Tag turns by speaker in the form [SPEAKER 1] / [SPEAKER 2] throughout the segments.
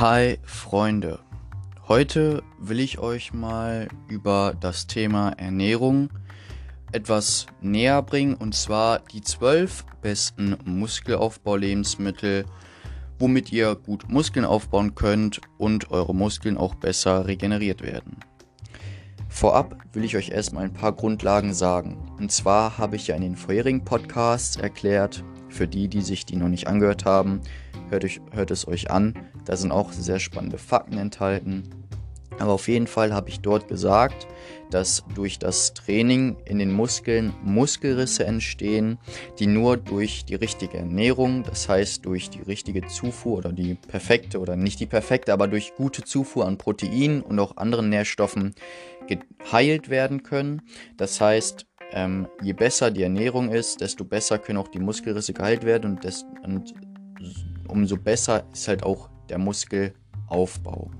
[SPEAKER 1] Hi Freunde, heute will ich euch mal über das Thema Ernährung etwas näher bringen und zwar die 12 besten Muskelaufbau-Lebensmittel, womit ihr gut Muskeln aufbauen könnt und eure Muskeln auch besser regeneriert werden. Vorab will ich euch erstmal ein paar Grundlagen sagen. Und zwar habe ich ja in den vorherigen Podcasts erklärt, für die, die sich die noch nicht angehört haben, hört, euch, hört es euch an. Da sind auch sehr spannende Fakten enthalten. Aber auf jeden Fall habe ich dort gesagt, dass durch das Training in den Muskeln Muskelrisse entstehen, die nur durch die richtige Ernährung, das heißt durch die richtige Zufuhr oder die perfekte oder nicht die perfekte, aber durch gute Zufuhr an Proteinen und auch anderen Nährstoffen geheilt werden können. Das heißt, ähm, je besser die Ernährung ist, desto besser können auch die Muskelrisse geheilt werden und, des, und umso besser ist halt auch der Muskelaufbau.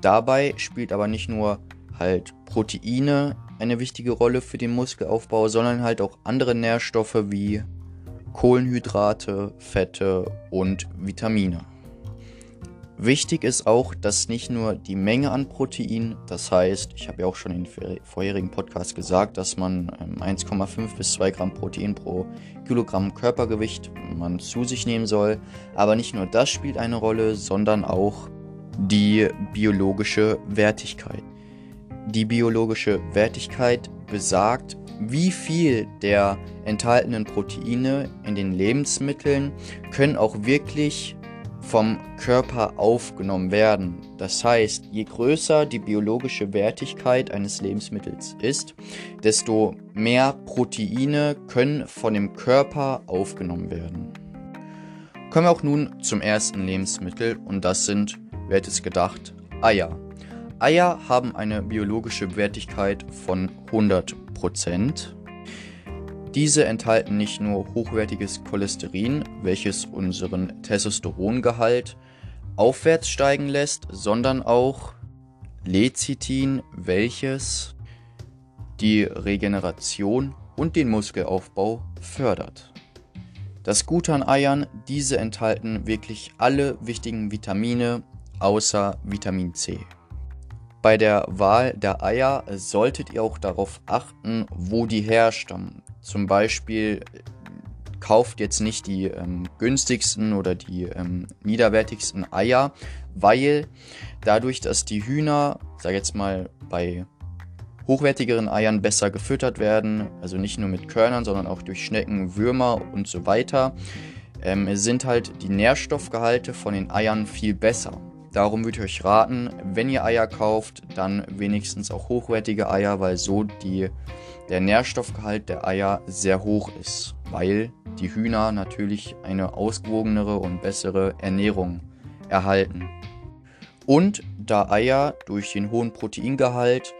[SPEAKER 1] Dabei spielt aber nicht nur halt Proteine eine wichtige Rolle für den Muskelaufbau, sondern halt auch andere Nährstoffe wie Kohlenhydrate, Fette und Vitamine. Wichtig ist auch, dass nicht nur die Menge an Protein, das heißt, ich habe ja auch schon in vorherigen Podcast gesagt, dass man 1,5 ähm, bis 2 Gramm Protein pro Kilogramm Körpergewicht man zu sich nehmen soll, aber nicht nur das spielt eine Rolle, sondern auch die biologische Wertigkeit. Die biologische Wertigkeit besagt, wie viel der enthaltenen Proteine in den Lebensmitteln können auch wirklich vom Körper aufgenommen werden. Das heißt, je größer die biologische Wertigkeit eines Lebensmittels ist, desto mehr Proteine können von dem Körper aufgenommen werden. Kommen wir auch nun zum ersten Lebensmittel und das sind, wer hätte es gedacht, Eier. Eier haben eine biologische Wertigkeit von 100%. Diese enthalten nicht nur hochwertiges Cholesterin, welches unseren Testosterongehalt aufwärts steigen lässt, sondern auch Lecithin, welches die Regeneration und den Muskelaufbau fördert. Das Gute an Eiern, diese enthalten wirklich alle wichtigen Vitamine außer Vitamin C. Bei der Wahl der Eier solltet ihr auch darauf achten, wo die herstammen. Zum Beispiel kauft jetzt nicht die ähm, günstigsten oder die ähm, niederwertigsten Eier, weil dadurch, dass die Hühner, sag jetzt mal, bei hochwertigeren Eiern besser gefüttert werden, also nicht nur mit Körnern, sondern auch durch Schnecken, Würmer und so weiter, ähm, sind halt die Nährstoffgehalte von den Eiern viel besser. Darum würde ich euch raten, wenn ihr Eier kauft, dann wenigstens auch hochwertige Eier, weil so die, der Nährstoffgehalt der Eier sehr hoch ist, weil die Hühner natürlich eine ausgewogenere und bessere Ernährung erhalten. Und da Eier durch den hohen Proteingehalt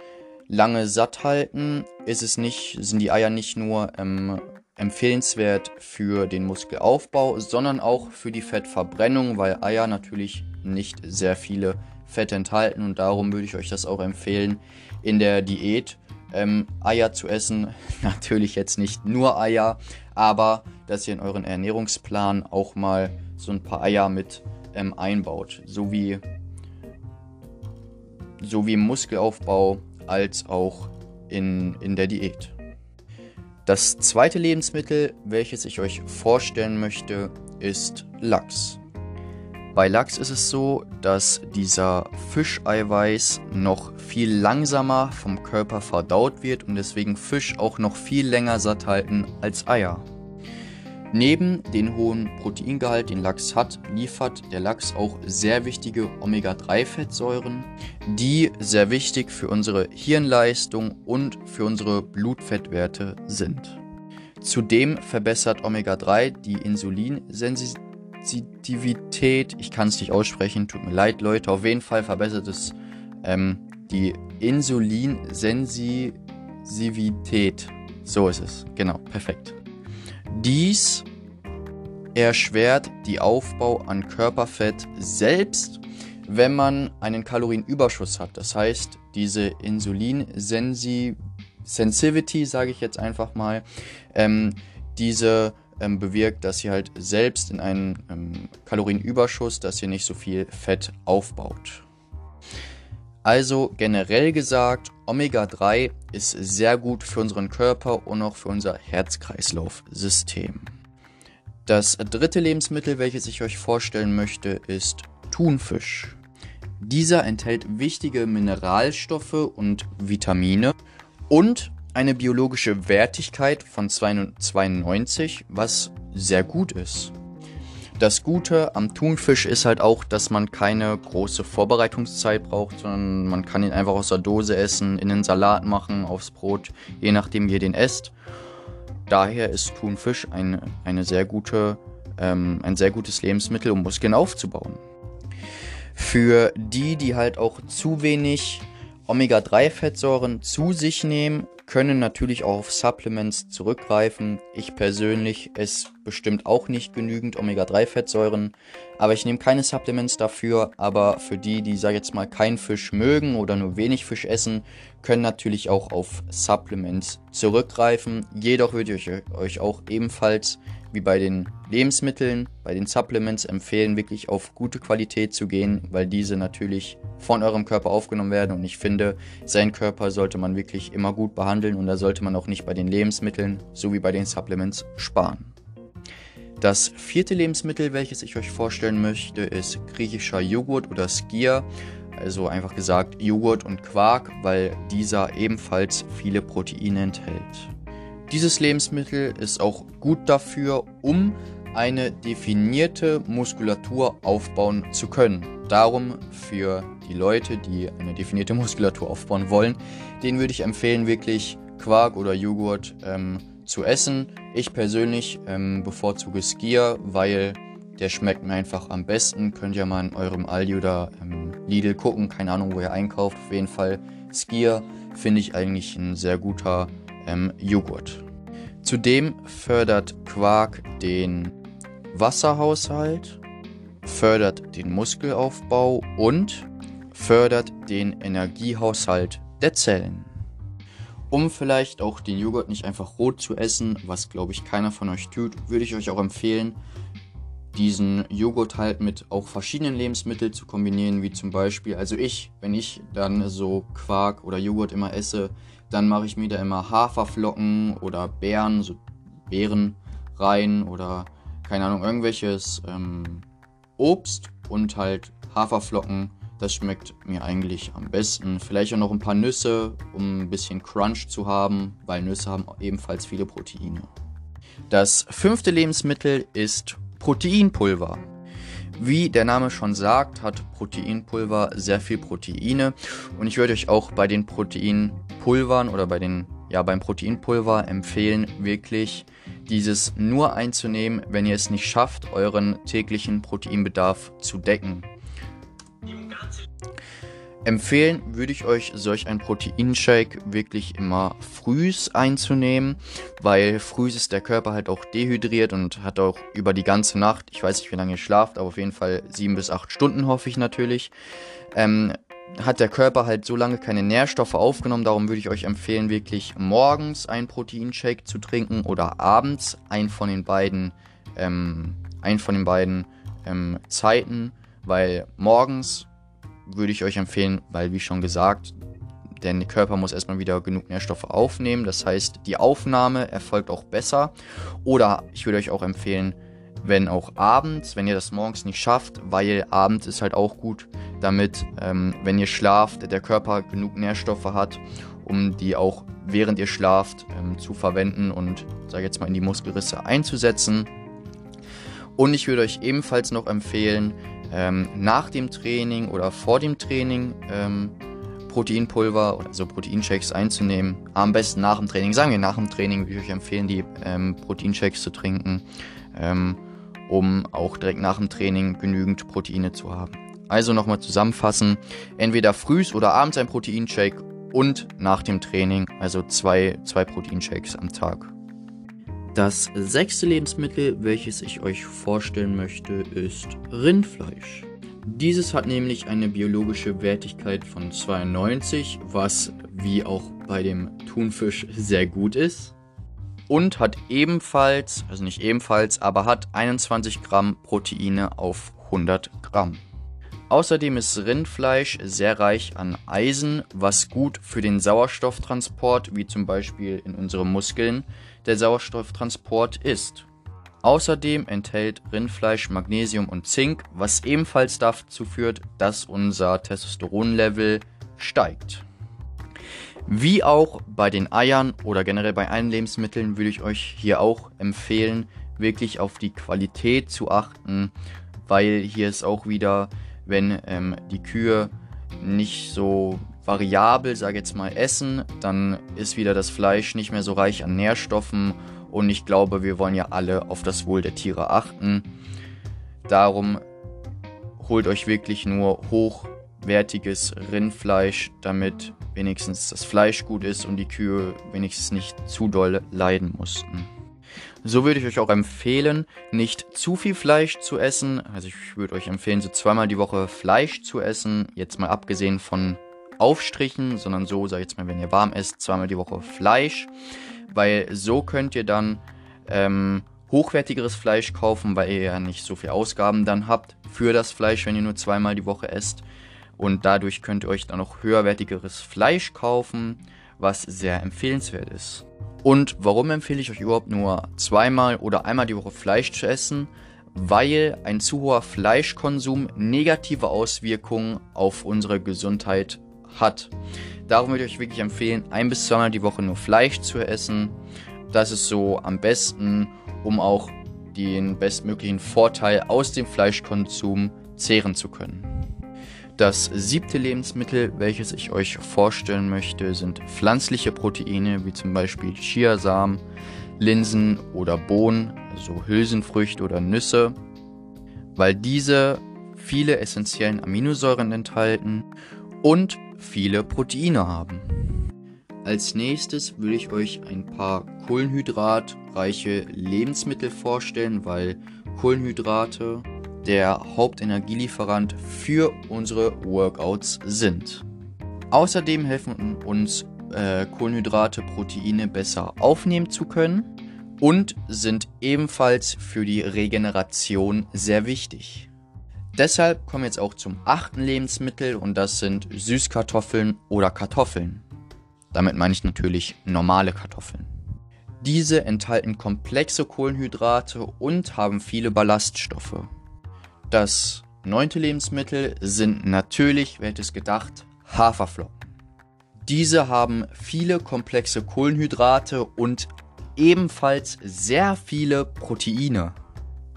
[SPEAKER 1] lange satt halten, ist es nicht, sind die Eier nicht nur ähm, empfehlenswert für den Muskelaufbau, sondern auch für die Fettverbrennung, weil Eier natürlich nicht sehr viele Fette enthalten und darum würde ich euch das auch empfehlen, in der Diät ähm, Eier zu essen. Natürlich jetzt nicht nur Eier, aber dass ihr in euren Ernährungsplan auch mal so ein paar Eier mit ähm, einbaut, sowie, sowie im Muskelaufbau als auch in, in der Diät. Das zweite Lebensmittel, welches ich euch vorstellen möchte, ist Lachs. Bei Lachs ist es so, dass dieser Fischeiweiß noch viel langsamer vom Körper verdaut wird und deswegen Fisch auch noch viel länger satt halten als Eier. Neben dem hohen Proteingehalt, den Lachs hat, liefert der Lachs auch sehr wichtige Omega-3-Fettsäuren, die sehr wichtig für unsere Hirnleistung und für unsere Blutfettwerte sind. Zudem verbessert Omega-3 die Insulinsensitivität. Ich kann es nicht aussprechen, tut mir leid, Leute. Auf jeden Fall verbessert es ähm, die Insulinsensitivität. So ist es. Genau, perfekt. Dies erschwert die Aufbau an Körperfett selbst, wenn man einen Kalorienüberschuss hat. Das heißt, diese Insulinsensitivity, sage ich jetzt einfach mal, ähm, diese ähm, bewirkt, dass ihr halt selbst in einen ähm, Kalorienüberschuss, dass ihr nicht so viel Fett aufbaut. Also generell gesagt, Omega-3 ist sehr gut für unseren Körper und auch für unser Herz-Kreislauf-System. Das dritte Lebensmittel, welches ich euch vorstellen möchte, ist Thunfisch. Dieser enthält wichtige Mineralstoffe und Vitamine und eine biologische Wertigkeit von 92, was sehr gut ist. Das Gute am Thunfisch ist halt auch, dass man keine große Vorbereitungszeit braucht, sondern man kann ihn einfach aus der Dose essen, in den Salat machen, aufs Brot, je nachdem wie ihr den esst. Daher ist Thunfisch ein, eine sehr gute, ähm, ein sehr gutes Lebensmittel, um Muskeln aufzubauen. Für die, die halt auch zu wenig Omega-3-Fettsäuren zu sich nehmen, können natürlich auch auf Supplements zurückgreifen. Ich persönlich esse bestimmt auch nicht genügend Omega-3-Fettsäuren, aber ich nehme keine Supplements dafür. Aber für die, die, sag jetzt mal, keinen Fisch mögen oder nur wenig Fisch essen, können natürlich auch auf Supplements zurückgreifen. Jedoch würde ich euch auch ebenfalls wie bei den Lebensmitteln, bei den Supplements empfehlen, wirklich auf gute Qualität zu gehen, weil diese natürlich von eurem Körper aufgenommen werden. Und ich finde, seinen Körper sollte man wirklich immer gut behandeln und da sollte man auch nicht bei den Lebensmitteln sowie bei den Supplements sparen. Das vierte Lebensmittel, welches ich euch vorstellen möchte, ist griechischer Joghurt oder Skia. Also einfach gesagt Joghurt und Quark, weil dieser ebenfalls viele Proteine enthält. Dieses Lebensmittel ist auch gut dafür, um eine definierte Muskulatur aufbauen zu können. Darum für die Leute, die eine definierte Muskulatur aufbauen wollen, denen würde ich empfehlen, wirklich Quark oder Joghurt ähm, zu essen. Ich persönlich ähm, bevorzuge Skier, weil der schmeckt mir einfach am besten. Könnt ihr mal in eurem Aldi oder ähm, Lidl gucken, keine Ahnung, wo ihr einkauft. Auf jeden Fall Skier finde ich eigentlich ein sehr guter ähm, Joghurt. Zudem fördert Quark den Wasserhaushalt, fördert den Muskelaufbau und fördert den Energiehaushalt der Zellen. Um vielleicht auch den Joghurt nicht einfach rot zu essen, was glaube ich keiner von euch tut, würde ich euch auch empfehlen, diesen Joghurt halt mit auch verschiedenen Lebensmitteln zu kombinieren, wie zum Beispiel, also ich, wenn ich dann so Quark oder Joghurt immer esse, dann mache ich mir da immer Haferflocken oder Beeren, so Beeren rein oder keine Ahnung, irgendwelches ähm, Obst und halt Haferflocken. Das schmeckt mir eigentlich am besten. Vielleicht auch noch ein paar Nüsse, um ein bisschen Crunch zu haben, weil Nüsse haben ebenfalls viele Proteine. Das fünfte Lebensmittel ist Proteinpulver. Wie der Name schon sagt, hat Proteinpulver sehr viel Proteine und ich würde euch auch bei den Proteinpulvern oder bei den ja beim Proteinpulver empfehlen, wirklich dieses nur einzunehmen, wenn ihr es nicht schafft, euren täglichen Proteinbedarf zu decken. Empfehlen würde ich euch solch ein Proteinshake wirklich immer frühs einzunehmen, weil frühs ist der Körper halt auch dehydriert und hat auch über die ganze Nacht, ich weiß nicht wie lange ihr schlaft, aber auf jeden Fall sieben bis acht Stunden hoffe ich natürlich, ähm, hat der Körper halt so lange keine Nährstoffe aufgenommen. Darum würde ich euch empfehlen, wirklich morgens einen Proteinshake zu trinken oder abends einen von den beiden, ähm, einen von den beiden ähm, Zeiten, weil morgens würde ich euch empfehlen, weil wie schon gesagt, der Körper muss erstmal wieder genug Nährstoffe aufnehmen. Das heißt, die Aufnahme erfolgt auch besser. Oder ich würde euch auch empfehlen, wenn auch abends, wenn ihr das morgens nicht schafft, weil abends ist halt auch gut, damit, ähm, wenn ihr schlaft, der Körper genug Nährstoffe hat, um die auch während ihr schlaft ähm, zu verwenden und, sage jetzt mal, in die Muskelrisse einzusetzen. Und ich würde euch ebenfalls noch empfehlen, ähm, nach dem Training oder vor dem Training ähm, Proteinpulver oder so Proteinshakes einzunehmen. Am besten nach dem Training. Sagen wir nach dem Training würde ich euch empfehlen, die ähm, Proteinshakes zu trinken, ähm, um auch direkt nach dem Training genügend Proteine zu haben. Also nochmal zusammenfassen, entweder frühs oder abends ein Proteinshake und nach dem Training, also zwei, zwei Proteinshakes am Tag. Das sechste Lebensmittel, welches ich euch vorstellen möchte, ist Rindfleisch. Dieses hat nämlich eine biologische Wertigkeit von 92, was wie auch bei dem Thunfisch sehr gut ist. und hat ebenfalls, also nicht ebenfalls, aber hat 21 Gramm Proteine auf 100 Gramm. Außerdem ist Rindfleisch sehr reich an Eisen, was gut für den Sauerstofftransport, wie zum Beispiel in unseren Muskeln, der Sauerstofftransport ist. Außerdem enthält Rindfleisch Magnesium und Zink, was ebenfalls dazu führt, dass unser Testosteronlevel steigt. Wie auch bei den Eiern oder generell bei allen Lebensmitteln würde ich euch hier auch empfehlen, wirklich auf die Qualität zu achten, weil hier ist auch wieder, wenn ähm, die Kühe nicht so variabel, sage jetzt mal, essen, dann ist wieder das Fleisch nicht mehr so reich an Nährstoffen und ich glaube, wir wollen ja alle auf das Wohl der Tiere achten. Darum holt euch wirklich nur hochwertiges Rindfleisch, damit wenigstens das Fleisch gut ist und die Kühe wenigstens nicht zu doll leiden mussten. So würde ich euch auch empfehlen, nicht zu viel Fleisch zu essen. Also ich würde euch empfehlen, so zweimal die Woche Fleisch zu essen. Jetzt mal abgesehen von Aufstrichen, sondern so, sag ich jetzt mal, wenn ihr warm esst, zweimal die Woche Fleisch weil so könnt ihr dann ähm, hochwertigeres Fleisch kaufen, weil ihr ja nicht so viel Ausgaben dann habt für das Fleisch, wenn ihr nur zweimal die Woche esst. Und dadurch könnt ihr euch dann auch höherwertigeres Fleisch kaufen, was sehr empfehlenswert ist. Und warum empfehle ich euch überhaupt nur zweimal oder einmal die Woche Fleisch zu essen? Weil ein zu hoher Fleischkonsum negative Auswirkungen auf unsere Gesundheit hat. Darum würde ich euch wirklich empfehlen, ein bis zweimal die Woche nur Fleisch zu essen. Das ist so am besten, um auch den bestmöglichen Vorteil aus dem Fleischkonsum zehren zu können. Das siebte Lebensmittel, welches ich euch vorstellen möchte, sind pflanzliche Proteine, wie zum Beispiel Chiasamen, Linsen oder Bohnen, also Hülsenfrüchte oder Nüsse, weil diese viele essentiellen Aminosäuren enthalten und viele Proteine haben. Als nächstes will ich euch ein paar kohlenhydratreiche Lebensmittel vorstellen, weil Kohlenhydrate der Hauptenergielieferant für unsere Workouts sind. Außerdem helfen uns äh, Kohlenhydrate Proteine besser aufnehmen zu können und sind ebenfalls für die Regeneration sehr wichtig. Deshalb kommen wir jetzt auch zum achten Lebensmittel und das sind Süßkartoffeln oder Kartoffeln. Damit meine ich natürlich normale Kartoffeln. Diese enthalten komplexe Kohlenhydrate und haben viele Ballaststoffe. Das neunte Lebensmittel sind natürlich, wer hätte es gedacht, Haferflocken. Diese haben viele komplexe Kohlenhydrate und ebenfalls sehr viele Proteine.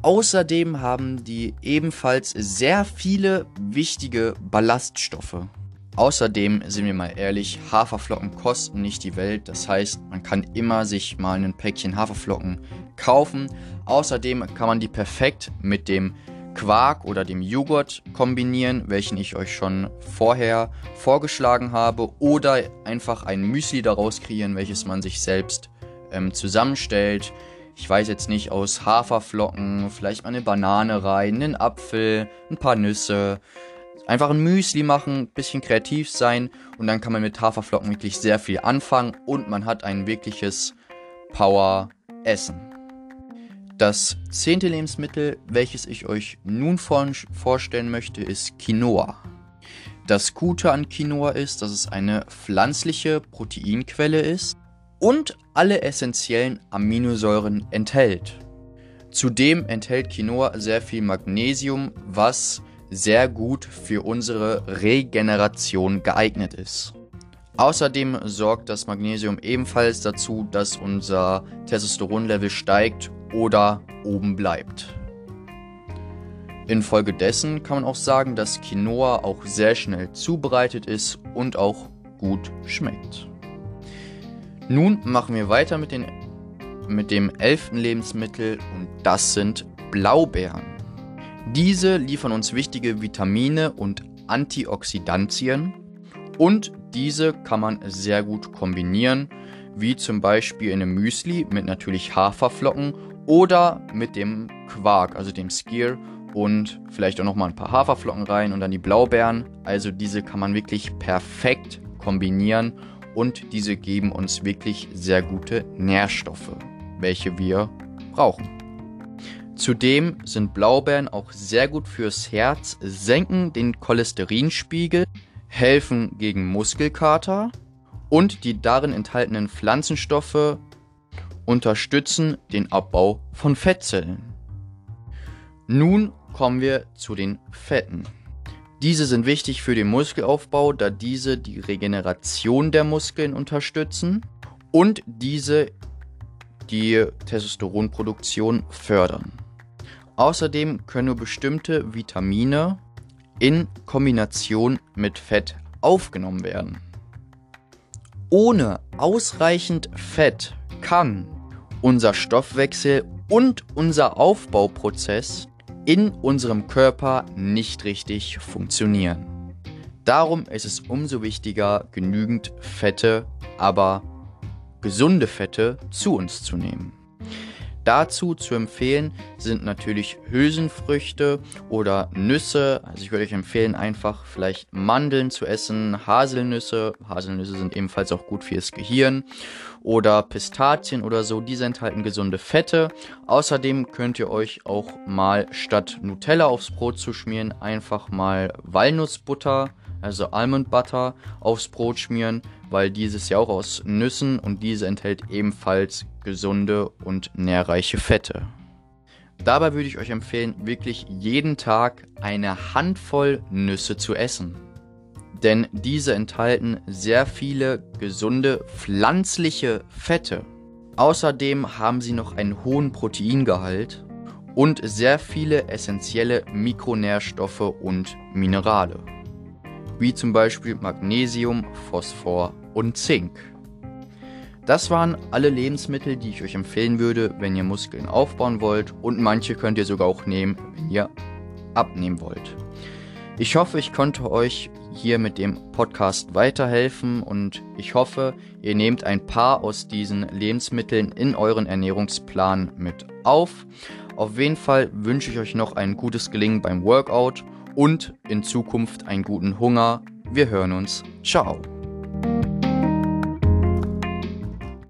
[SPEAKER 1] Außerdem haben die ebenfalls sehr viele wichtige Ballaststoffe. Außerdem sind wir mal ehrlich, Haferflocken kosten nicht die Welt. Das heißt, man kann immer sich mal ein Päckchen Haferflocken kaufen. Außerdem kann man die perfekt mit dem Quark oder dem Joghurt kombinieren, welchen ich euch schon vorher vorgeschlagen habe. Oder einfach ein Müsli daraus kreieren, welches man sich selbst ähm, zusammenstellt ich weiß jetzt nicht, aus Haferflocken, vielleicht mal eine Banane rein, einen Apfel, ein paar Nüsse. Einfach ein Müsli machen, bisschen kreativ sein und dann kann man mit Haferflocken wirklich sehr viel anfangen und man hat ein wirkliches Power-Essen. Das zehnte Lebensmittel, welches ich euch nun vorstellen möchte, ist Quinoa. Das Gute an Quinoa ist, dass es eine pflanzliche Proteinquelle ist und alle essentiellen Aminosäuren enthält. Zudem enthält Quinoa sehr viel Magnesium, was sehr gut für unsere Regeneration geeignet ist. Außerdem sorgt das Magnesium ebenfalls dazu, dass unser Testosteronlevel steigt oder oben bleibt. Infolgedessen kann man auch sagen, dass Quinoa auch sehr schnell zubereitet ist und auch gut schmeckt. Nun machen wir weiter mit, den, mit dem elften Lebensmittel und das sind Blaubeeren. Diese liefern uns wichtige Vitamine und Antioxidantien und diese kann man sehr gut kombinieren, wie zum Beispiel in einem Müsli mit natürlich Haferflocken oder mit dem Quark, also dem Skier und vielleicht auch nochmal ein paar Haferflocken rein und dann die Blaubeeren. Also diese kann man wirklich perfekt kombinieren und diese geben uns wirklich sehr gute Nährstoffe. welche wir brauchen. Zudem sind Blaubeeren auch sehr gut fürs Herz, senken den Cholesterinspiegel, helfen gegen Muskelkater und die darin enthaltenen Pflanzenstoffe unterstützen den Abbau von Fettzellen. Nun kommen wir zu den Fetten. Diese sind wichtig für den Muskelaufbau, da diese die Regeneration der Muskeln unterstützen und diese die Testosteronproduktion fördern. Außerdem können bestimmte Vitamine in Kombination mit Fett aufgenommen werden. Ohne ausreichend Fett kann unser Stoffwechsel und unser Aufbauprozess in unserem Körper nicht richtig funktionieren. Darum ist es umso wichtiger, genügend Fette, aber gesunde Fette zu uns zu nehmen. Dazu zu empfehlen sind natürlich Hülsenfrüchte oder Nüsse. Also ich würde euch empfehlen, einfach vielleicht Mandeln zu essen, Haselnüsse. Haselnüsse sind ebenfalls auch gut fürs Gehirn. Oder Pistazien oder so. Diese enthalten gesunde Fette. Außerdem könnt ihr euch auch mal statt Nutella aufs Brot zu schmieren, einfach mal Walnussbutter also Almond Butter, aufs Brot schmieren, weil dieses ja auch aus Nüssen und diese enthält ebenfalls gesunde und nährreiche Fette. Dabei würde ich euch empfehlen, wirklich jeden Tag eine Handvoll Nüsse zu essen. Denn diese enthalten sehr viele gesunde pflanzliche Fette. Außerdem haben sie noch einen hohen Proteingehalt und sehr viele essentielle Mikronährstoffe und Minerale wie zum Beispiel Magnesium, Phosphor und Zink. Das waren alle Lebensmittel, die ich euch empfehlen würde, wenn ihr Muskeln aufbauen wollt und manche könnt ihr sogar auch nehmen, wenn ihr abnehmen wollt. Ich hoffe, ich konnte euch hier mit dem Podcast weiterhelfen und ich hoffe, ihr nehmt ein paar aus diesen Lebensmitteln in euren Ernährungsplan mit auf. Auf jeden Fall wünsche ich euch noch ein gutes Gelingen beim Workout und in Zukunft einen guten Hunger. Wir hören uns. Ciao.